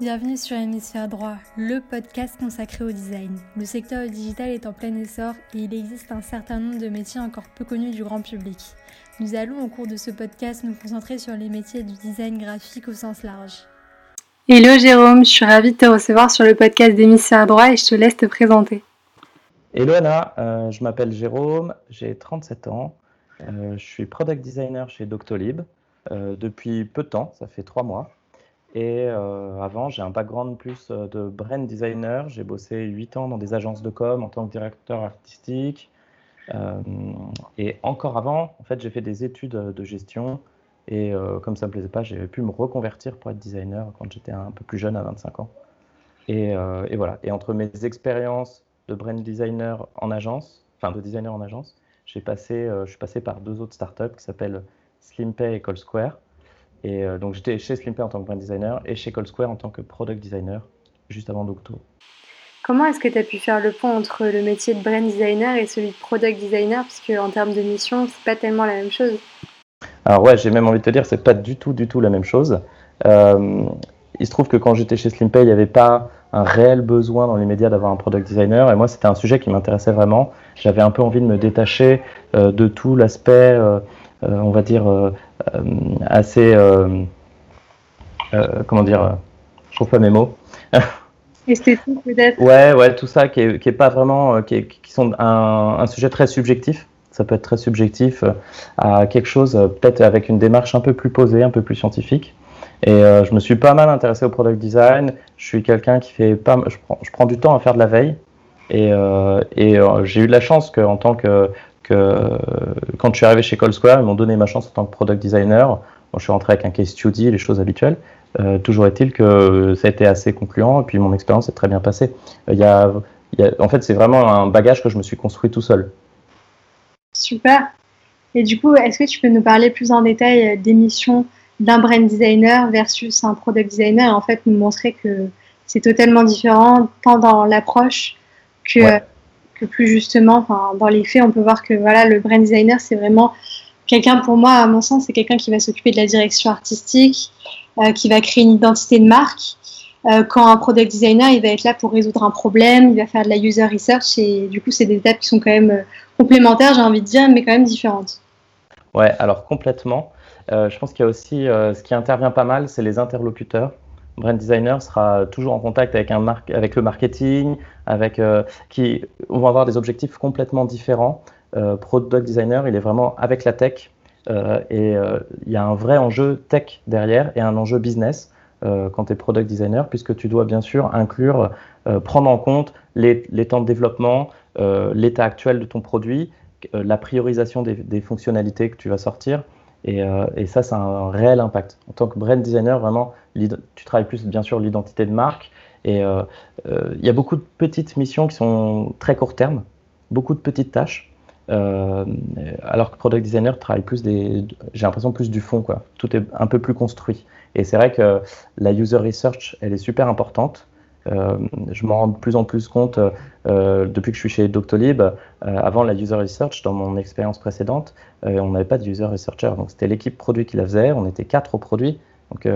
Bienvenue sur Hémisphère Droit, le podcast consacré au design. Le secteur digital est en plein essor et il existe un certain nombre de métiers encore peu connus du grand public. Nous allons au cours de ce podcast nous concentrer sur les métiers du design graphique au sens large. Hello Jérôme, je suis ravie de te recevoir sur le podcast d'Hémisphère Droit et je te laisse te présenter. Hello Anna, euh, je m'appelle Jérôme, j'ai 37 ans, euh, je suis product designer chez Doctolib euh, depuis peu de temps, ça fait trois mois. Et euh, avant, j'ai un background plus euh, de brand designer. J'ai bossé 8 ans dans des agences de com en tant que directeur artistique. Euh, et encore avant, en fait, j'ai fait des études de gestion. Et comme ça me plaisait pas, j'ai pu me reconvertir pour être designer quand j'étais un peu plus jeune, à 25 ans. Et, voilà. Et entre mes expériences de brand designer en agence, enfin de designer en agence, j'ai passé, je suis passé par deux autres startups qui s'appellent SlimPay et Call Square. Et euh, donc j'étais chez Slimpay en tant que brand designer et chez Cold Square en tant que product designer juste avant d'octobre. Comment est-ce que tu as pu faire le pont entre le métier de brand designer et celui de product designer? Puisque en termes de mission, c'est pas tellement la même chose. Alors ouais, j'ai même envie de te dire, c'est pas du tout, du tout la même chose. Euh, il se trouve que quand j'étais chez Slimpay, il n'y avait pas un réel besoin dans les médias d'avoir un product designer. Et moi, c'était un sujet qui m'intéressait vraiment. J'avais un peu envie de me détacher euh, de tout l'aspect, on va dire, assez. Euh, euh, comment dire Je trouve pas mes mots. Esthétique peut-être? Ouais, ouais, tout ça qui est, qui est pas vraiment. qui, qui sont un, un, sujet très subjectif. Ça peut être très subjectif à quelque chose, peut-être avec une démarche un peu plus posée, un peu plus scientifique. Et je me suis pas mal intéressé au product design. Je suis quelqu'un qui fait pas. Je prends, je prends du temps à faire de la veille. Et, euh, et j'ai eu de la chance qu'en tant que que quand je suis arrivé chez Cold Square, ils m'ont donné ma chance en tant que product designer. je suis rentré avec un case study, les choses habituelles. Euh, toujours est-il que ça a été assez concluant et puis mon expérience est très bien passée. Il y a, il y a, en fait, c'est vraiment un bagage que je me suis construit tout seul. Super. Et du coup, est-ce que tu peux nous parler plus en détail des missions d'un brand designer versus un product designer? Et en fait nous montrer que c'est totalement différent tant dans l'approche que plus justement, dans les faits, on peut voir que voilà, le brand designer, c'est vraiment quelqu'un, pour moi, à mon sens, c'est quelqu'un qui va s'occuper de la direction artistique, euh, qui va créer une identité de marque. Euh, quand un product designer, il va être là pour résoudre un problème, il va faire de la user research et du coup, c'est des étapes qui sont quand même euh, complémentaires, j'ai envie de dire, mais quand même différentes. Ouais, alors complètement. je pense qu'il y a aussi ce qui intervient pas mal, c'est les interlocuteurs brand designer sera toujours en contact avec, le marketing, avec, euh, qui vont avoir des objectifs complètement différents. Euh, product designer, il est vraiment avec la tech euh, et il y a un vrai enjeu tech derrière et un enjeu business quand tu es product designer, puisque tu dois bien sûr inclure, prendre en compte les, temps de développement, l'état actuel de ton produit, la priorisation des, fonctionnalités que tu vas sortir. Et, et ça, c'est un réel impact. En tant que brand designer, vraiment, tu travailles plus bien sûr l'identité de marque. Et euh, euh, il y a beaucoup de petites missions qui sont très court terme, beaucoup de petites tâches. Euh, alors que product designer travaille plus des, j'ai l'impression plus du fond quoi. Tout est un peu plus construit. Et c'est vrai que la user research, elle est super importante. Euh, je m'en rends de plus en plus compte euh, depuis que je suis chez Doctolib. Euh, avant la user research, dans mon expérience précédente, on n'avait pas de user researcher. Donc c'était l'équipe produit qui la faisait. On était quatre au produit. Donc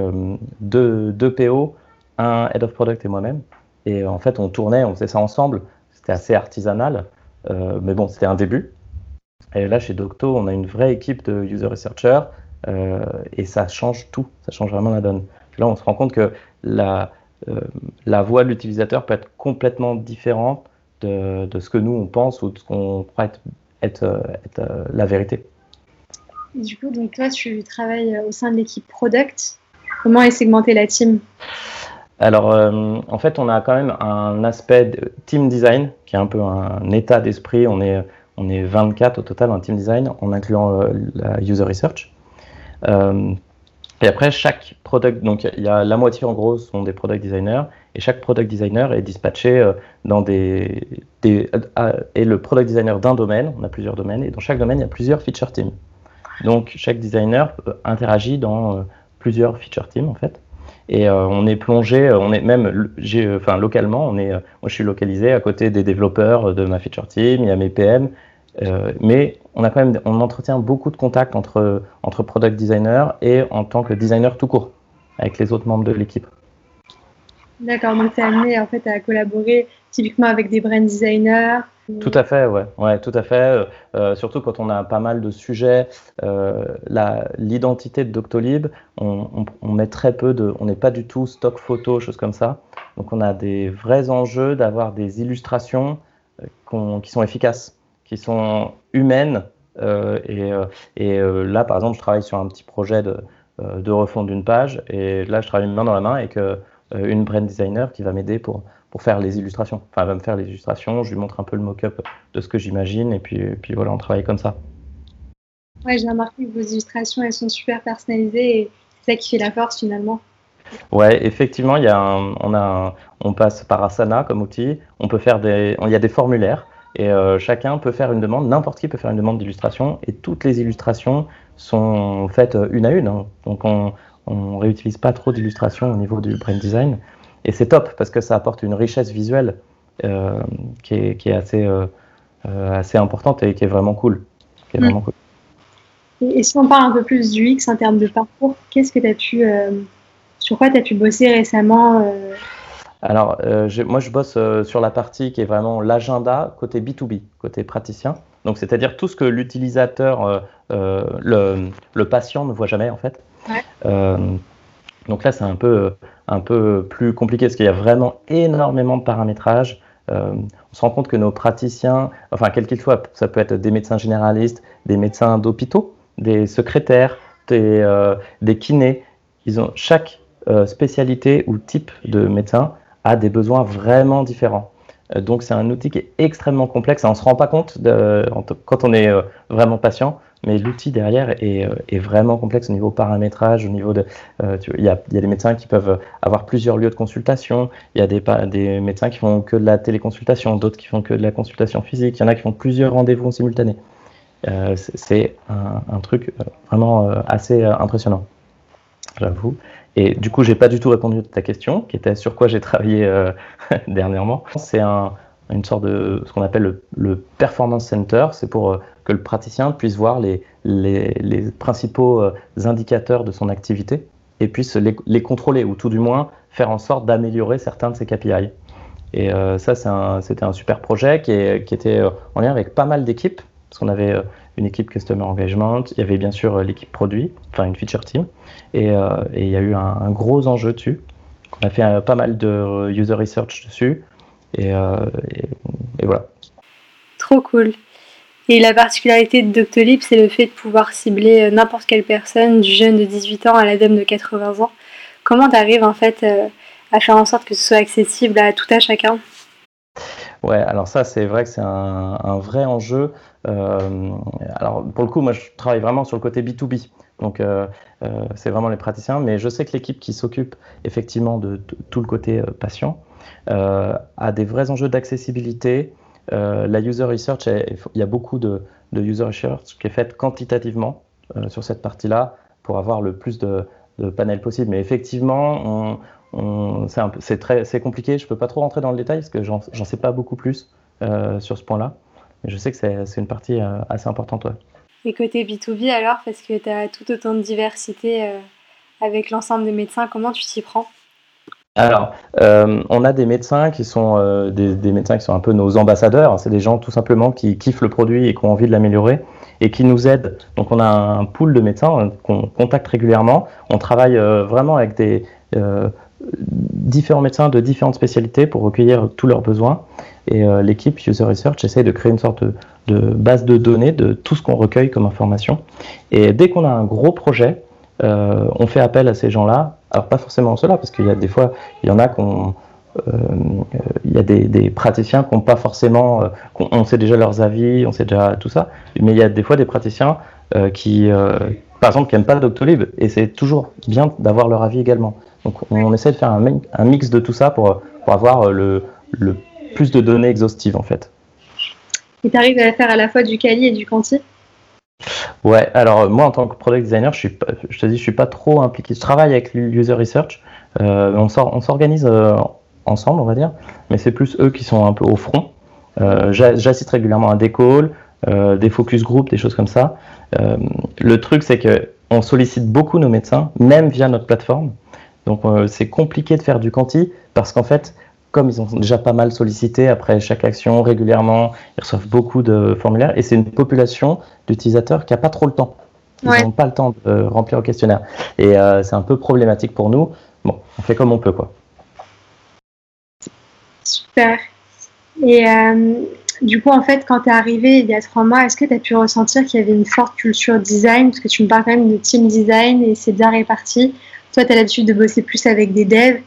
deux, PO, un Head of Product et moi-même. Et en fait, on tournait, on faisait ça ensemble. C'était assez artisanal, mais bon, c'était un début. Et là, chez Docto, on a une vraie équipe de user researchers euh, et ça change tout, ça change vraiment la donne. Là, on se rend compte que la, la voix de l'utilisateur peut être complètement différente de, de, ce que nous, on pense ou de ce qu'on croit être, être, être la vérité. du coup, donc toi, tu travailles au sein de l'équipe product. Comment est segmentée la team? Alors, euh, en fait, on a quand même un aspect de team design qui est un peu un état d'esprit. On est, on est 24 au total en team design, en incluant euh, la user research. Euh, et après, chaque product, donc il y a la moitié en gros sont des product designers, et chaque product designer est dispatché dans des, des est le product designer d'un domaine. On a plusieurs domaines, et dans chaque domaine, il y a plusieurs feature teams. Donc, chaque designer interagit dans plusieurs feature teams en fait. Et euh, on est plongé, euh, on est même, enfin localement, on est, euh, moi je suis localisé à côté des développeurs de ma feature team, il y a mes PM, mais on a quand même, on entretient beaucoup de contacts entre entre product designer et en tant que designer tout court avec les autres membres de l'équipe. D'accord, donc tu es amené en fait à collaborer typiquement avec des brand designers. Tout à fait, ouais, ouais tout à fait. Euh, surtout quand on a pas mal de sujets, euh, l'identité de Doctolib, on, on, met très peu de, on n'est pas du tout stock photo, choses comme ça. Donc on a des vrais enjeux d'avoir des illustrations euh, qui sont efficaces, qui sont humaines. Euh, et, euh, et là, par exemple, je travaille sur un petit projet de, de refonte d'une page, et là, je travaille main dans la main avec euh, une brand designer qui va m'aider pour, pour faire les illustrations. Enfin, elle va me faire les illustrations, je lui montre un peu le mock-up de ce que j'imagine, et puis, puis voilà, on travaille comme ça. Ouais, j'ai remarqué que vos illustrations, elles sont super personnalisées, et c'est ça qui fait la force finalement. Ouais, effectivement, il y a on, a on passe par Asana comme outil, on peut faire des, il y a des formulaires, et euh, chacun peut faire une demande, n'importe qui peut faire une demande d'illustration, et toutes les illustrations sont faites une à une. Hein. Donc on, on réutilise pas trop d'illustrations au niveau du brand design. Et c'est top parce que ça apporte une richesse visuelle euh, qui, est, assez, euh, euh, assez importante et qui est vraiment cool. Mm. Et, si on parle un peu plus du X en termes de parcours, qu'est-ce que tu as pu, sur quoi tu as pu bosser récemment Alors, moi, je bosse sur la partie qui est vraiment l'agenda côté B2B, côté praticien. Donc, c'est-à-dire tout ce que l'utilisateur, le, le, patient ne voit jamais en fait. Euh, donc là, c'est un peu, un peu plus compliqué parce qu'il y a vraiment énormément de paramétrage. Euh, on se rend compte que nos praticiens, enfin quels qu'ils soient, ça peut être des médecins généralistes, des médecins d'hôpitaux, des secrétaires, des, euh, des, kinés, ils ont chaque spécialité ou type de médecin a des besoins vraiment différents. donc c'est un outil qui est extrêmement complexe. on ne se rend pas compte quand on est vraiment patient mais l'outil derrière est, euh, vraiment complexe au niveau paramétrage, au niveau de, euh, il y, a, des médecins qui peuvent avoir plusieurs lieux de consultation, il y a des, médecins qui font que de la téléconsultation, d'autres qui font que de la consultation physique, il y en a qui font plusieurs rendez-vous en simultané. Euh, c'est un, truc vraiment assez impressionnant, j'avoue. Et du coup, j'ai pas du tout répondu à ta question, qui était sur quoi j'ai travaillé dernièrement. C'est un, une sorte de ce qu'on appelle le, performance center. C'est pour euh, que le praticien puisse voir les, principaux euh, indicateurs de son activité et puisse les, contrôler ou tout du moins faire en sorte d'améliorer certains de ses KPI. Et euh, ça, c'était un, super projet qui, était en lien avec pas mal d'équipes, parce qu'on avait une équipe Customer Engagement, il y avait bien sûr l'équipe produit, enfin une feature team, et, il y a eu un, un gros enjeu dessus. On a fait pas mal de user research dessus. Euh, et, voilà. Trop cool. Et la particularité de Doctolib, c'est le fait de pouvoir cibler euh, n'importe quelle personne, du jeune de 18 ans à la dame de 80 ans. Comment tu arrives en fait euh, à faire en sorte que ce soit accessible à tout à chacun? Ouais, alors ça c'est vrai que c'est un, vrai enjeu. Alors pour le coup, moi je travaille vraiment sur le côté B2B. Donc c'est vraiment les praticiens, mais je sais que l'équipe qui s'occupe effectivement de, tout le côté patient euh, a des vrais enjeux d'accessibilité. Euh, la user research, il y a beaucoup de, user research qui est faite quantitativement euh, sur cette partie-là pour avoir le plus de, panels possible. Mais effectivement, c'est compliqué. Je peux pas trop rentrer dans le détail parce que j'en sais pas beaucoup plus sur ce point-là. Mais je sais que c'est une partie assez importante. Et côté B2B alors, parce que tu as tout autant de diversité avec l'ensemble des médecins, comment tu t'y prends? Alors, euh, on a des médecins qui sont euh, des, médecins qui sont un peu nos ambassadeurs. C'est des gens tout simplement qui kiffent le produit et qui ont envie de l'améliorer et qui nous aident. Donc, on a un pool de médecins euh, qu'on contacte régulièrement. On travaille vraiment avec des différents médecins de différentes spécialités pour recueillir tous leurs besoins. Et l'équipe User Research essaie de créer une sorte de base de données de tout ce qu'on recueille comme information. Et dès qu'on a un gros projet, on fait appel à ces gens-là alors pas forcément cela, parce qu'il y a des fois, il y en a qu'on euh, y a des, praticiens qui n'ont pas forcément, euh, on sait déjà leurs avis, on sait déjà tout ça, mais il y a des fois des praticiens euh, qui, par exemple, qui n'aiment pas Doctolib, et c'est toujours bien d'avoir leur avis également. Donc on, essaie de faire un, mix de tout ça pour, pour avoir le, le, plus de données exhaustives en fait. Et tu arrives à faire à la fois du quali et du quanti? Ouais, alors moi en tant que product designer, je, suis je te dis, je suis pas trop impliqué. Je travaille avec l'user research, euh, on s'organise euh, ensemble, on va dire, mais c'est plus eux qui sont un peu au front. Euh, j'assiste régulièrement à des calls, des focus group, des choses comme ça. le truc, c'est que on sollicite beaucoup nos médecins, même via notre plateforme. Donc c'est compliqué de faire du quanti parce qu'en fait, comme ils ont déjà pas mal sollicité après chaque action régulièrement, ils reçoivent beaucoup de formulaires et c'est une population d'utilisateurs qui n'a pas trop le temps. Ils n'ont pas le temps de remplir le questionnaire. Et c'est un peu problématique pour nous. Bon, on fait comme on peut, quoi. Super. Et du coup, en fait, quand tu es arrivé il y a trois mois, est-ce que tu as pu ressentir qu'il y avait une forte culture design? Parce que tu me parles quand même de team design et c'est bien réparti. Toi, tu as l'habitude de bosser plus avec des devs.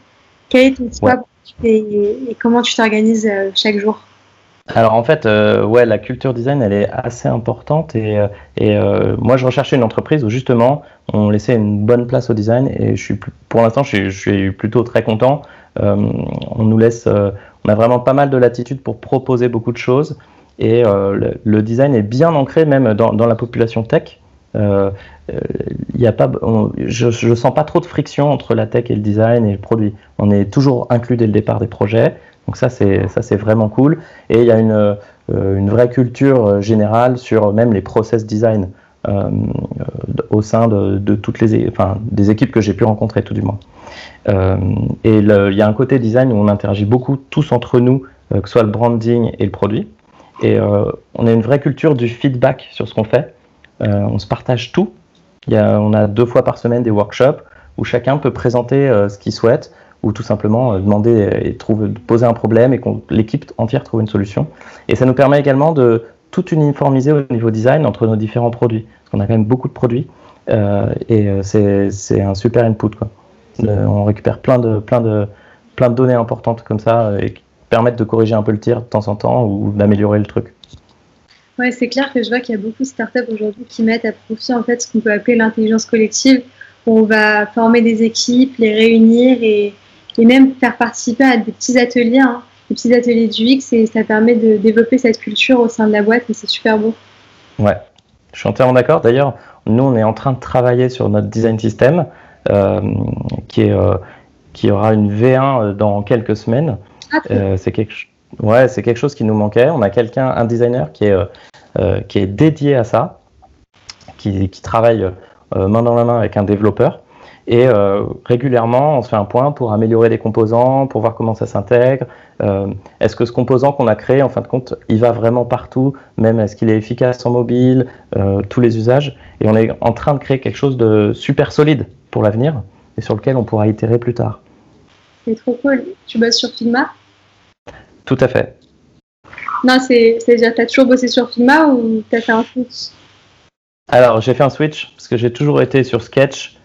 Quel est ton scope et, comment tu t'organises euh, chaque jour? Alors en fait, euh, ouais, la culture design, elle est assez importante et, euh, moi je recherchais une entreprise où justement on laissait une bonne place au design et je suis pour l'instant je, je, suis plutôt très content. on nous laisse, on a vraiment pas mal de latitude pour proposer beaucoup de choses et le, design est bien ancré même dans, dans la population tech. Euh, y a pas, je ne sens pas trop de friction entre la tech et le design et le produit. On est toujours inclus dès le départ des projets. Donc ça, c'est vraiment cool. Et il y a une, euh, une vraie culture euh, générale sur même les process design euh, au sein de, de, toutes les, enfin, des équipes que j'ai pu rencontrer tout du moins. Euh, et il y a un côté design où on interagit beaucoup tous entre nous, que ce soit le branding et le produit. Et on a une vraie culture du feedback sur ce qu'on fait. On se partage tout on a deux fois par semaine des workshops où chacun peut présenter euh, ce qu'il souhaite ou tout simplement euh, demander et trouver, poser un problème et que l'équipe entière trouve une solution. Et ça nous permet également de tout uniformiser au niveau design entre nos différents produits. Parce qu'on a quand même beaucoup de produits euh, et c'est un super input. Quoi. on récupère plein de, plein, de, plein de données importantes comme ça et qui permettent de corriger un peu le tir de temps en temps ou d'améliorer le truc. Ouais, c'est clair que je vois qu'il y a beaucoup de startups aujourd'hui qui mettent à profit en fait ce qu'on peut appeler l'intelligence collective, où on va former des équipes, les réunir et, et même faire participer à des petits ateliers, hein, des petits ateliers du X, et ça permet de développer cette culture au sein de la boîte et c'est super beau. Ouais, je suis entièrement d'accord. D'ailleurs, nous, on est en train de travailler sur notre design system euh, qui, est, euh, qui aura une V1 euh, dans quelques semaines. Ah, euh, c'est quelque chose Ouais, c'est quelque chose qui nous manquait. On a quelqu'un, un designer qui est, euh, euh, qui est dédié à ça, qui, qui travaille euh, main dans la main avec un développeur. Et régulièrement, on se fait un point pour améliorer les composants, pour voir comment ça s'intègre. est-ce que ce composant qu'on a créé, en fin de compte, il va vraiment partout? Même est-ce qu'il est efficace en mobile? Tous les usages. Et on est en train de créer quelque chose de super solide pour l'avenir et sur lequel on pourra itérer plus tard. C'est trop cool. Tu bosses sur Figma? Tout à fait. Non, c'est-à-dire, tu as toujours bossé sur Figma ou tu as fait un switch? Alors, j'ai fait un switch parce que j'ai toujours été sur Sketch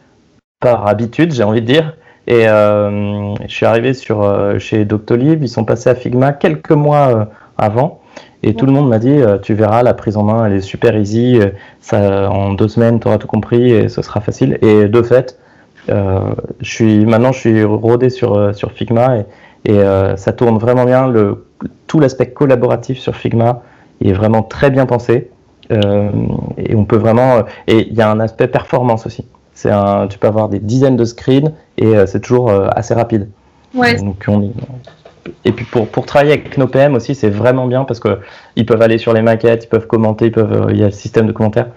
par habitude, j'ai envie de dire. Et euh, je suis arrivé sur, euh, chez Doctolib, ils sont passés à Figma quelques mois euh, avant. Et tout le monde m'a dit, tu verras, la prise en main, elle est super easy. Ça, en deux semaines, tu auras tout compris et ce sera facile. Et de fait, je suis, maintenant, je suis rodé sur, sur Figma et, et euh, ça tourne vraiment bien. Le, tout l'aspect collaboratif sur Figma est vraiment très bien pensé. Euh, et on peut vraiment. Et il y a un aspect performance aussi. Un, tu peux avoir des dizaines de screens et euh, c'est toujours assez rapide. Ouais. Donc on, et puis pour, pour travailler avec nos PM aussi, c'est vraiment bien parce que ils peuvent aller sur les maquettes, ils peuvent commenter, ils peuvent, il y a le système de commentaires.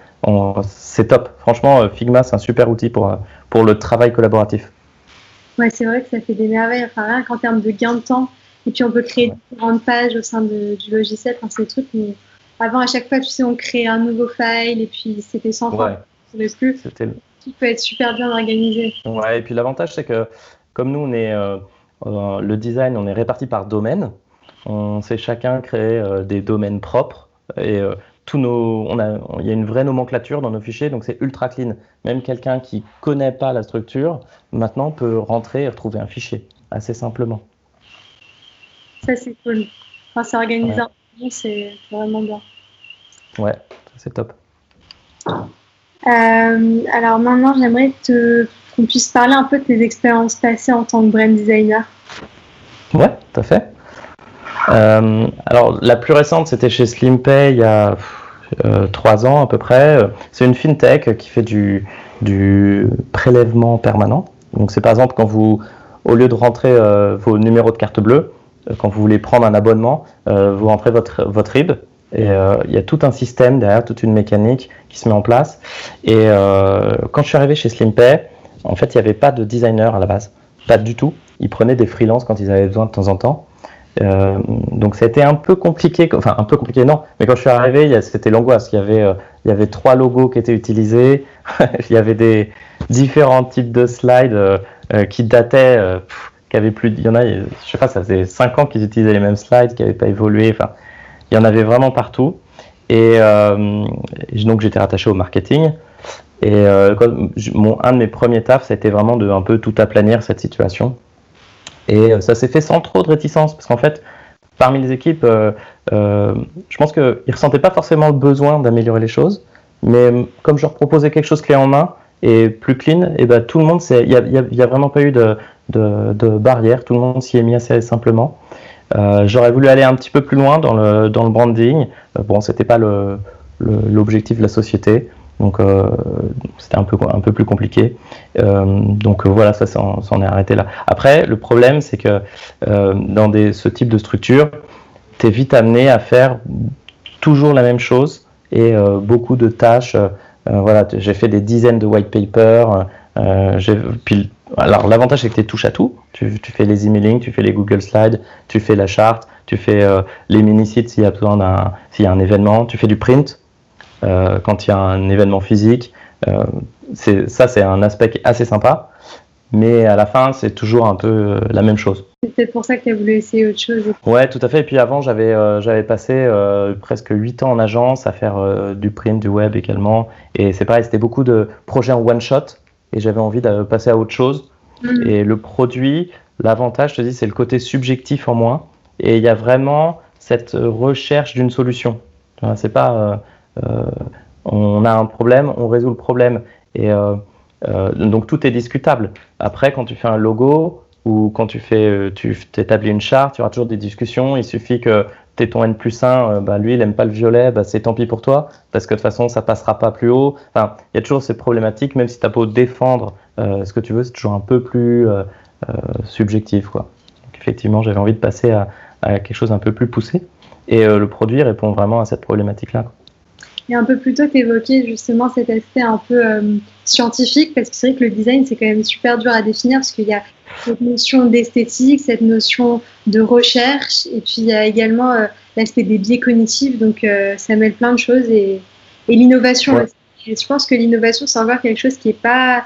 C'est top. Franchement, Figma, c'est un super outil pour, pour le travail collaboratif. Ouais, c'est vrai que ça fait des merveilles, enfin rien qu'en termes de gain de temps. Et puis on peut créer différentes pages au sein de, du logiciel, enfin c'est trucs où avant à chaque fois, tu sais, on crée un nouveau file et puis c'était sans ouais. plus. Tout peut être super bien organisé. Ouais, et puis l'avantage c'est que comme nous on est euh, euh, le design, on est réparti par domaine. On sait chacun créer euh, des domaines propres et tous nos, on a, il y a une vraie nomenclature dans nos fichiers, donc c'est ultra clean. Même quelqu'un qui connaît pas la structure, maintenant peut rentrer et retrouver un fichier assez simplement. Ça c'est cool. Enfin, c'est organisé, c'est vraiment bien. Ouais, c'est top. Euh, alors maintenant, j'aimerais qu'on puisse parler un peu de tes expériences passées en tant que brand designer. Ouais, tout à fait. Euh, alors, la plus récente, c'était chez SlimPay il y a euh, trois ans à peu près. C'est une fintech qui fait du, du prélèvement permanent. Donc, c'est par exemple quand vous, au lieu de rentrer euh, vos numéros de carte bleue, quand vous voulez prendre un abonnement, vous rentrez votre, votre RIB et il y a tout un système derrière, toute une mécanique qui se met en place. Et quand je suis arrivé chez SlimPay, en fait, il n'y avait pas de designer à la base. pas du tout. Ils prenaient des freelances quand ils avaient besoin de temps en temps. Euh, donc été un peu compliqué, enfin un peu compliqué non, mais quand je suis arrivé, c'était l'angoisse. Il y avait, euh, y avait trois logos qui étaient utilisés, il y avait des différents types de slides euh, qui dataient, qui avaient plus, il y en a, je sais pas, ça faisait cinq ans qu'ils utilisaient les mêmes slides, qui n'avaient pas évolué. Enfin, il y en avait vraiment partout. Et donc j'étais rattaché au marketing. Et mon, un de mes premiers tafs, été vraiment de un peu tout aplanir cette situation. Et euh, ça s'est fait sans trop de réticence, parce qu'en fait, parmi les équipes, euh, euh, je pense qu'ils ne ressentaient pas forcément le besoin d'améliorer les choses, mais comme je leur proposais quelque chose clé en main et plus clean, et ben, tout le monde, il n'y a, vraiment pas eu de, de, barrière, tout le monde s'y est mis assez simplement. J'aurais voulu aller un petit peu plus loin dans le, dans le branding. bon, c'était pas l'objectif de la société. Donc euh, c'était un peu, un peu plus compliqué. Euh, donc euh, voilà, ça s'en est arrêté là. Après, le problème, c'est que dans ce type de structure, tu es vite amené à faire toujours la même chose et beaucoup de tâches. voilà, j'ai fait des dizaines de white papers. alors l'avantage c'est que tu touches à tout. Tu, fais les emailing, tu fais les Google Slides, tu fais la charte, tu fais les mini-sites s'il y a besoin d'un, s'il y a un événement, tu fais du print. Euh, quand il y a un événement physique. Euh, ça, c'est un aspect assez sympa mais à la fin, c'est toujours un peu euh, la même chose. C'est peut-être pour ça que tu as voulu essayer autre chose. Ouais, tout à fait. Et puis avant, j'avais j'avais passé presque 8 ans en agence à faire du print, du web également. Et c'est pareil, c'était beaucoup de projets en one shot. Et j'avais envie de passer à autre chose. Mm. Et le produit, l'avantage, je te dis, c'est le côté subjectif en moins. Et il y a vraiment cette recherche d'une solution. C'est pas euh, on a un problème, on résout le problème. Et euh, euh, donc tout est discutable. Après, quand tu fais un logo ou quand tu fais, tu établis une charte, tu auras toujours des discussions. Il suffit que tu ton N plus 1, bah, lui il aime pas le violet, bah, c'est tant pis pour toi, parce que de toute façon ça passera pas plus haut. Enfin, il y a toujours ces problématiques, même si tu as beau défendre ce que tu veux, c'est toujours un peu plus subjectif. Quoi. Donc, effectivement, j'avais envie de passer à, à, quelque chose un peu plus poussé, et le produit répond vraiment à cette problématique-là. Et un peu plus tôt, tu évoquais justement cet aspect un peu euh, scientifique, parce que c'est vrai que le design, c'est quand même super dur à définir, parce qu'il y a cette notion d'esthétique, cette notion de recherche, et puis il y a également euh, l'aspect des biais cognitifs, donc euh, ça mêle plein de choses, et, et l'innovation je pense que l'innovation, c'est encore quelque chose qui est pas...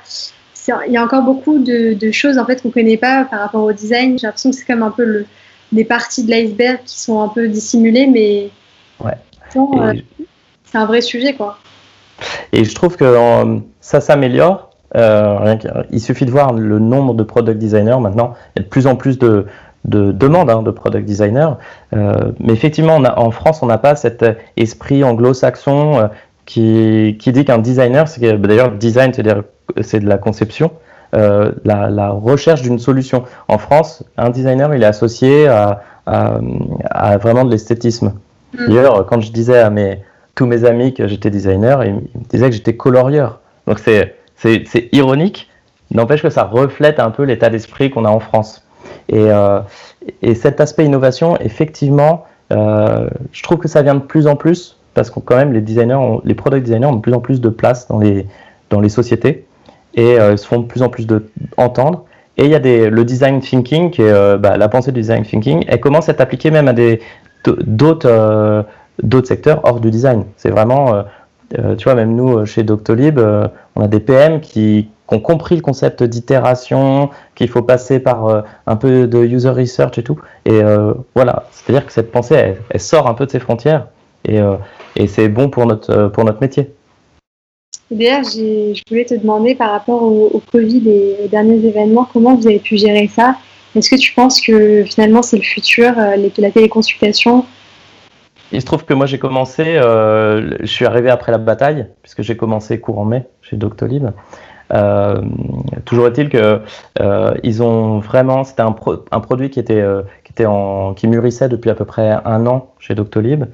il y a encore beaucoup de, choses en fait qu'on connaît pas par rapport au design. J'ai l'impression que c'est comme un peu le, des parties de l'iceberg qui sont un peu dissimulées, mais ouais c'est un vrai sujet, quoi. Et je trouve que euh, ça s'améliore. Euh, il suffit de voir le nombre de product designers maintenant. Il y a de plus en plus de, demandes hein, de product designers. Euh, mais effectivement, en France, on n'a pas cet esprit anglo-saxon qui, dit qu'un designer, c'est d'ailleurs design, c'est de la conception. la, recherche d'une solution. En France, un designer, il est associé à, vraiment de l'esthétisme. Mm. D'ailleurs, quand je disais à mes, tous mes amis que j'étais designer, ils me disaient que j'étais colorieur. Donc c'est, ironique, n'empêche que ça reflète un peu l'état d'esprit qu'on a en France. Et, euh, et cet aspect innovation, effectivement, euh, je trouve que ça vient de plus en plus, parce que quand même les designers, les product designers ont de plus en plus de place dans les, dans les sociétés, et euh, ils se font de plus en plus de, entendre. Et il y a des, le design thinking, bah, la pensée du design thinking, elle commence à être appliquée même à d'autres d'autres secteurs hors du design. C'est vraiment, euh, euh, tu vois, même nous euh, chez Doctolib, on a des PM qui, ont compris le concept d'itération, qu'il faut passer par un peu de user research et tout. Et voilà, c'est-à-dire que cette pensée, elle, sort un peu de ses frontières et, et c'est bon pour notre, pour notre métier. D'ailleurs, je voulais te demander par rapport au, Covid et aux derniers événements, comment vous avez pu gérer ça? Est-ce que tu penses que finalement c'est le futur, la téléconsultation il se trouve que moi j'ai commencé, euh, je suis arrivé après la bataille, puisque j'ai commencé courant mai chez Doctolib. Euh, toujours est-il que euh, ils ont vraiment, c'était un, produit qui était, qui était en, qui mûrissait depuis à peu près un an chez Doctolib.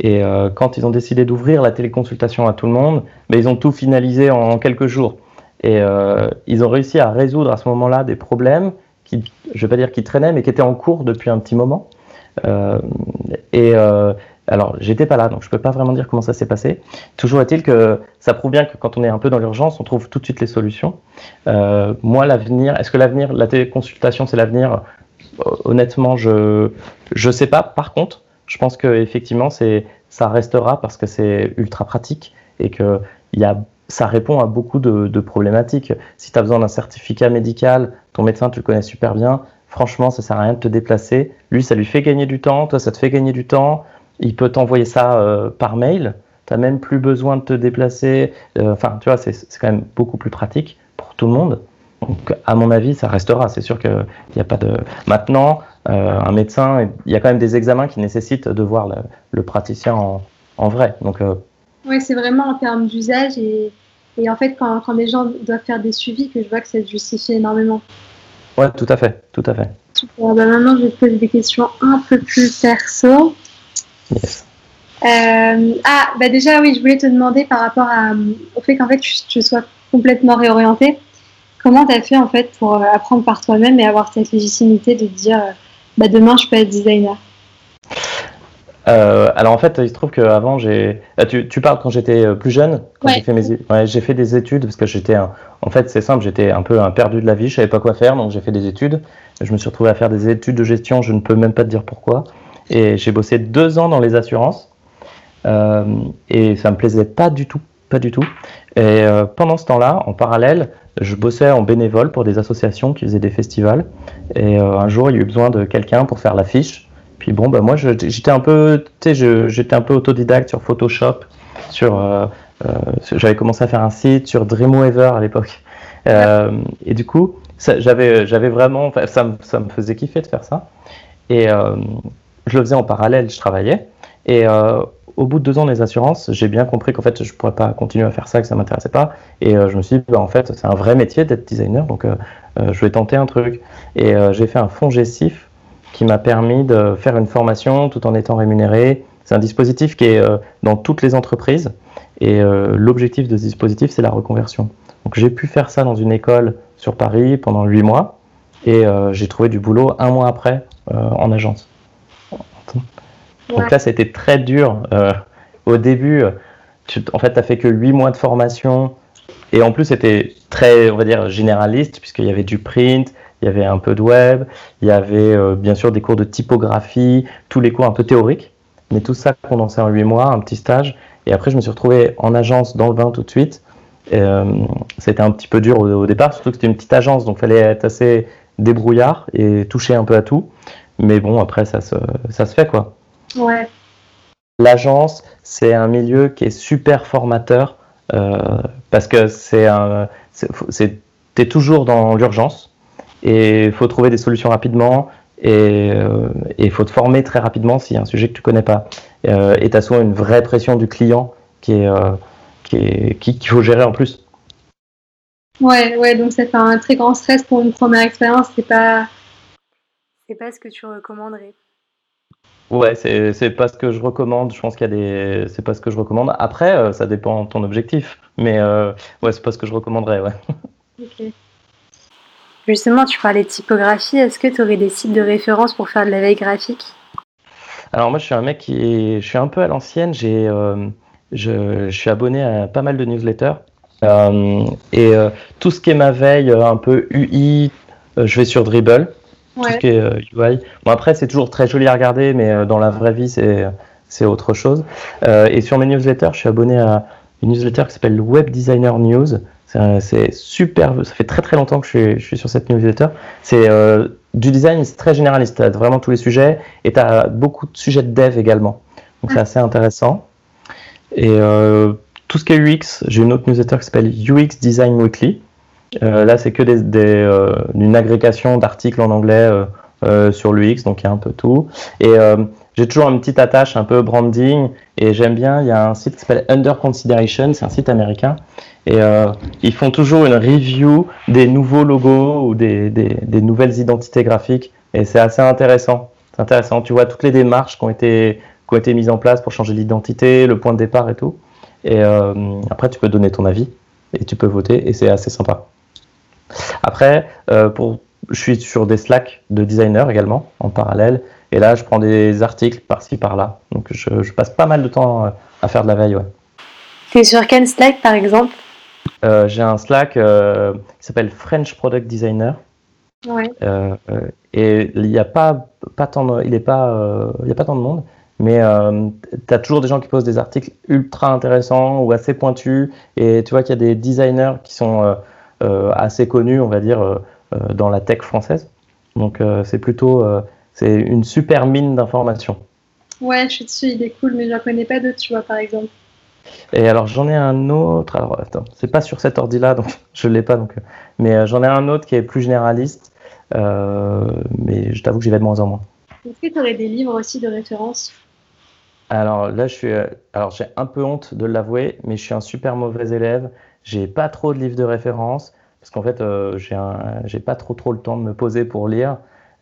Et quand ils ont décidé d'ouvrir la téléconsultation à tout le monde, mais ils ont tout finalisé en quelques jours. Et ils ont réussi à résoudre à ce moment-là des problèmes qui, je vais pas dire qui traînaient, mais qui étaient en cours depuis un petit moment. et alors, j'étais pas là, donc je peux pas vraiment dire comment ça s'est passé. Toujours est-il que ça prouve bien que quand on est un peu dans l'urgence, on trouve tout de suite les solutions. Euh, moi, l'avenir, est-ce que l'avenir, la téléconsultation, c'est l'avenir? Honnêtement, je je sais pas. Par contre, je pense que effectivement, c'est ça restera parce que c'est ultra pratique et que il y a ça répond à beaucoup de, de problématiques. Si tu as besoin d'un certificat médical, ton médecin, tu le connais super bien, franchement, ça sert à rien de te déplacer. Lui, ça lui fait gagner du temps, toi, ça te fait gagner du temps. Il peut t'envoyer ça euh, par mail. Tu n'as même plus besoin de te déplacer. Euh, enfin, tu vois, c'est quand même beaucoup plus pratique pour tout le monde. Donc, à mon avis, ça restera. C'est sûr qu'il n'y a pas de. Maintenant, euh, un médecin, il y a quand même des examens qui nécessitent de voir le, praticien en, en, vrai. Donc, oui, c'est vraiment en termes d'usage et, et, en fait, quand, quand, les gens doivent faire des suivis, que je vois que ça se justifie énormément. Oui, tout à fait, tout à fait. Super. Bah, maintenant, je vais te poser des questions un peu plus perso. Yes. Euh, ah, bah déjà, oui, je voulais te demander par rapport à, au fait qu'en fait, tu, sois complètement réorienté. Comment tu as fait en fait pour euh, apprendre par toi-même et avoir cette légitimité de dire euh, bah, demain, je peux être designer? Euh, alors en fait, il se trouve qu'avant, j'ai. Ah, tu, tu, parles quand j'étais euh, plus jeune, quand j'ai fait mes, ouais, j'ai fait des études parce que j'étais, en fait, c'est simple, j'étais un peu un perdu de la vie, je savais pas quoi faire, donc j'ai fait des études. Je me suis retrouvé à faire des études de gestion, je ne peux même pas te dire pourquoi. Et j'ai bossé deux ans dans les assurances euh, et ça me plaisait pas du tout, pas du tout. Et euh, pendant ce temps-là, en parallèle, je bossais en bénévole pour des associations qui faisaient des festivals. Et euh, un jour, il y a eu besoin de quelqu'un pour faire l'affiche puis bon, bah moi j'étais un peu, j'étais un peu autodidacte sur Photoshop, sur, j'avais commencé à faire un site sur Dreamweaver à l'époque. Et du coup, j'avais, j'avais vraiment, ça, ça, me faisait kiffer de faire ça. Et je le faisais en parallèle, je travaillais. Et au bout de deux ans des assurances, j'ai bien compris qu'en fait, je pourrais pas continuer à faire ça, que ça m'intéressait pas. Et je me suis dit, bah, en fait, c'est un vrai métier d'être designer, donc je vais tenter un truc. Et j'ai fait un fonds gestif qui m'a permis de faire une formation tout en étant rémunéré. C'est un dispositif qui est euh, dans toutes les entreprises et euh, l'objectif de ce dispositif, c'est la reconversion. Donc j'ai pu faire ça dans une école sur Paris pendant huit mois et euh, j'ai trouvé du boulot un mois après en agence. Donc là, été très dur. au début, en fait, tu n'as fait que huit mois de formation et en plus, c'était très, on va dire, généraliste puisqu'il y avait du print, il y avait un peu de web, il y avait euh, bien sûr des cours de typographie, tous les cours un peu théoriques, mais tout ça condensé en 8 mois, un petit stage. Et après, je me suis retrouvé en agence dans le bain tout de suite. Euh, c'était un petit peu dur au, départ, surtout que c'était une petite agence, donc il fallait être assez débrouillard et toucher un peu à tout. Mais bon, après, ça se, ça se fait quoi. Ouais. L'agence, c'est un milieu qui est super formateur euh, parce que c'est un. es toujours dans l'urgence et il faut trouver des solutions rapidement et il euh, faut te former très rapidement s'il y a un sujet que tu connais pas. Euh, et tu as souvent une vraie pression du client qui est euh, qui qu'il faut gérer en plus. Ouais, ouais, donc ça fait un très grand stress pour une première expérience. C'est pas, c'est pas ce que tu recommanderais. Ouais, c'est, c'est pas ce que je recommande. Je pense qu'il y a des, c'est pas ce que je recommande. Après, ça dépend de ton objectif, mais ouais, c'est pas ce que je recommanderais, ouais. Ok. Justement, tu parlais de typographie. Est-ce que tu aurais des sites de référence pour faire de la veille graphique? Alors moi, je suis un mec qui est, je suis un peu à l'ancienne. J'ai, euh, je, suis abonné à pas mal de newsletters. Euh, et euh, tout ce qui est ma veille, un peu UI, je vais sur Dribble. Tout ce qui est UI. Bon après, c'est toujours très joli à regarder, mais dans la vraie vie, c'est c'est autre chose. et sur mes newsletters, je suis abonné à une newsletter qui s'appelle Web Designer News. C'est super, ça fait très très longtemps que je suis, sur cette newsletter. C'est euh, du design, c'est très généraliste, tu as vraiment tous les sujets et tu as beaucoup de sujets de dev également. Donc c'est assez intéressant. Et euh, tout ce qui est UX, j'ai une autre newsletter qui s'appelle UX Design Weekly. Euh, là, c'est que des, des une agrégation d'articles en anglais sur l'UX, donc il y a un peu tout. Et j'ai toujours une petite attache un peu branding et j'aime bien, il y a un site qui s'appelle Under Consideration, c'est un site américain et euh, ils font toujours une review des nouveaux logos ou des, nouvelles identités graphiques et c'est assez intéressant. C'est intéressant, tu vois toutes les démarches qui ont été qui ont été mises en place pour changer l'identité, le point de départ et tout. Et euh, après, tu peux donner ton avis et tu peux voter et c'est assez sympa. Après, euh, pour je suis sur des Slack de designers également en parallèle. Et là, je prends des articles par-ci par-là. Donc je, passe pas mal de temps à faire de la veille. Ouais. Tu es sur quel Slack par exemple? J'ai un Slack qui s'appelle French Product Designer. Ouais. et il n'y a pas, pas tant il est pas, il y a pas tant de monde mais euh, tu as toujours des gens qui posent des articles ultra intéressants ou assez pointus, et tu vois qu'il y a des designers qui sont euh, euh, assez connus, on va dire, dans la tech française. Donc c'est plutôt c'est une super mine d'informations. Ouais, je suis dessus, il est cool, mais je connais pas d'autres, tu vois, par exemple. Et alors j'en ai un autre, alors attends, c'est pas sur cet ordi-là, donc je l'ai pas, donc, mais j'en ai un autre qui est plus généraliste, mais je t'avoue que j'y vais de moins en moins. Est-ce que tu aurais des livres aussi de référence? Alors là, je suis, euh, alors j'ai un peu honte de l'avouer, mais je suis un super mauvais élève. J'ai pas trop de livres de référence parce qu'en fait, euh, j'ai, pas trop trop le temps de me poser pour lire.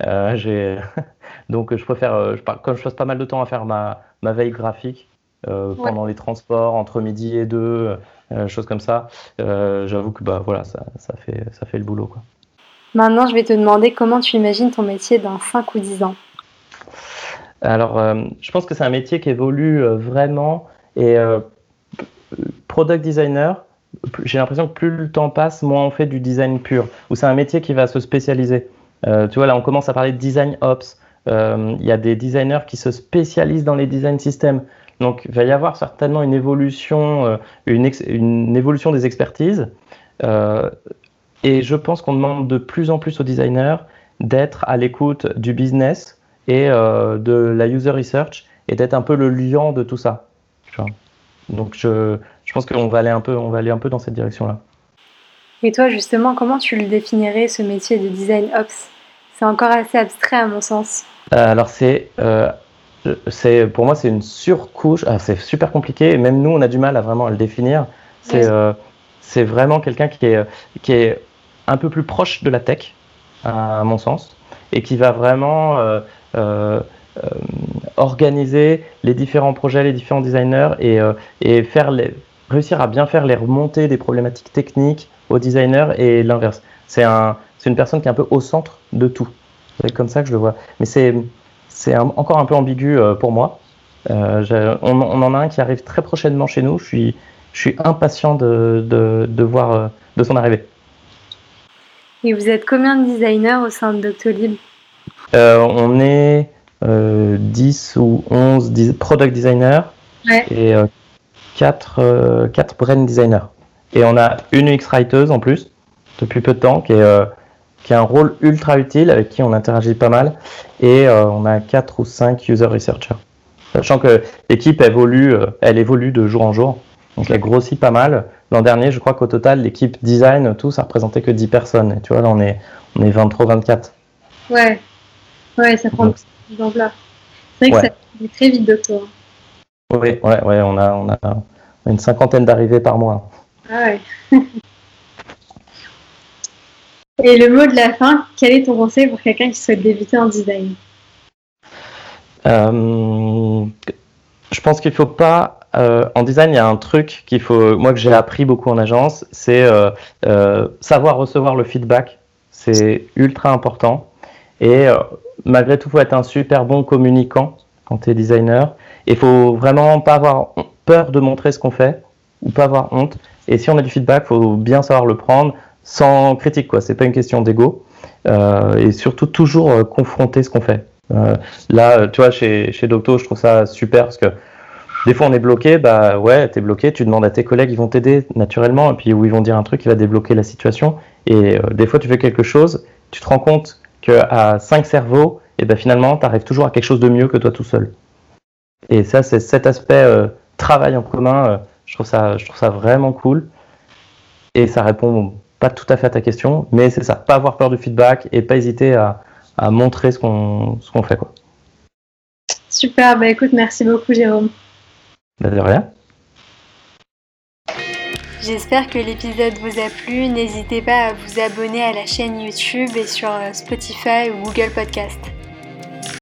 Euh, donc je préfère, je, comme je passe pas mal de temps à faire ma, ma veille graphique pendant les transports entre midi et deux, choses comme ça. j'avoue que bah voilà, ça, ça, fait ça fait le boulot quoi. Maintenant, je vais te demander comment tu imagines ton métier dans 5 ou 10 ans. Alors, euh, je pense que c'est un métier qui évolue euh, vraiment et euh, product designer, j'ai l'impression que plus le temps passe, moins on fait du design pur, ou c'est un métier qui va se spécialiser. tu vois, là, on commence à parler de design ops. Il y a des designers qui se spécialisent dans les design systems. Donc, il va y avoir certainement une évolution, une, une, évolution des expertises. et je pense qu'on demande de plus en plus aux designers d'être à l'écoute du business et euh, de la user research et d'être un peu le liant de tout ça. Donc je, je pense qu'on va aller un peu, on va aller un peu dans cette direction-là. Et toi justement, comment tu le définirais ce métier de design ops? C'est encore assez abstrait à mon sens. Euh, alors c'est, euh, c'est pour moi c'est une surcouche. Ah, c'est super compliqué. Même nous on a du mal à vraiment le définir. C'est c'est vraiment quelqu'un qui est qui est un peu plus proche de la tech à mon sens et qui va vraiment euh, euh, organiser les différents projets, les différents designers et, euh, et faire les, réussir à bien faire les remontées des problématiques techniques aux designers et l'inverse. C'est un, une personne qui est un peu au centre de tout. C'est comme ça que je le vois. Mais c'est, encore un peu ambigu pour moi. Euh, on, on, en a un qui arrive très prochainement chez nous. Je suis, je suis impatient de, de, de voir de son arrivée. Et vous êtes combien de designers au sein de Doctolib? Euh, on est 10 euh, ou 11 product designers et 4, euh, 4 brand designers. Et on a une UX writer en plus, depuis peu de temps, qui est qui a un rôle ultra utile, avec qui on interagit pas mal. Et on a 4 ou 5 user researchers. Sachant que l'équipe évolue, elle évolue de jour en jour. Donc elle grossit pas mal. L'an dernier, je crois qu'au total, l'équipe design, tout, ça représentait que 10 personnes. Et tu vois, là, on est, on est 23-24. Ouais, Ouais, ça prend beaucoup d'ampleur. C'est vrai que ça va très vite de toi. Oui, ouais, ouais, on a, on a une cinquantaine d'arrivées par mois. Ah ouais. Et le mot de la fin, quel est ton conseil pour quelqu'un qui souhaite débuter en design? Euh, Je pense qu'il ne faut pas. Euh, en design, il y a un truc qu'il faut. Moi, que j'ai appris beaucoup en agence, c'est euh, savoir recevoir le feedback. C'est ultra important. Et malgré tout, il faut être un super bon communicant quand tu es designer. Il faut vraiment pas avoir peur de montrer ce qu'on fait ou pas avoir honte. Et si on a du feedback, faut bien savoir le prendre sans critique. quoi. C'est pas une question d'ego. Euh, et surtout toujours euh, confronter ce qu'on fait. Euh, là, tu vois, chez, chez Docto, je trouve ça super parce que des fois on est bloqué, bah ouais, t'es bloqué, tu demandes à tes collègues, ils vont t'aider naturellement, et puis où ils vont dire un truc qui va débloquer la situation. Et des fois tu fais quelque chose, tu te rends compte qu'à cinq cerveaux, et ben finalement, tu arrives toujours à quelque chose de mieux que toi tout seul. Et ça, c'est cet aspect euh, travail en commun, euh, je, trouve ça, je trouve ça vraiment cool. Et ça répond pas tout à fait à ta question, mais c'est ça, pas avoir peur du feedback et pas hésiter à, à montrer ce qu'on qu'on fait. Quoi. Super, bah écoute, merci beaucoup Jérôme. Bah, de rien. J'espère que l'épisode vous a plu. N'hésitez pas à vous abonner à la chaîne YouTube et sur euh, Spotify ou Google Podcast.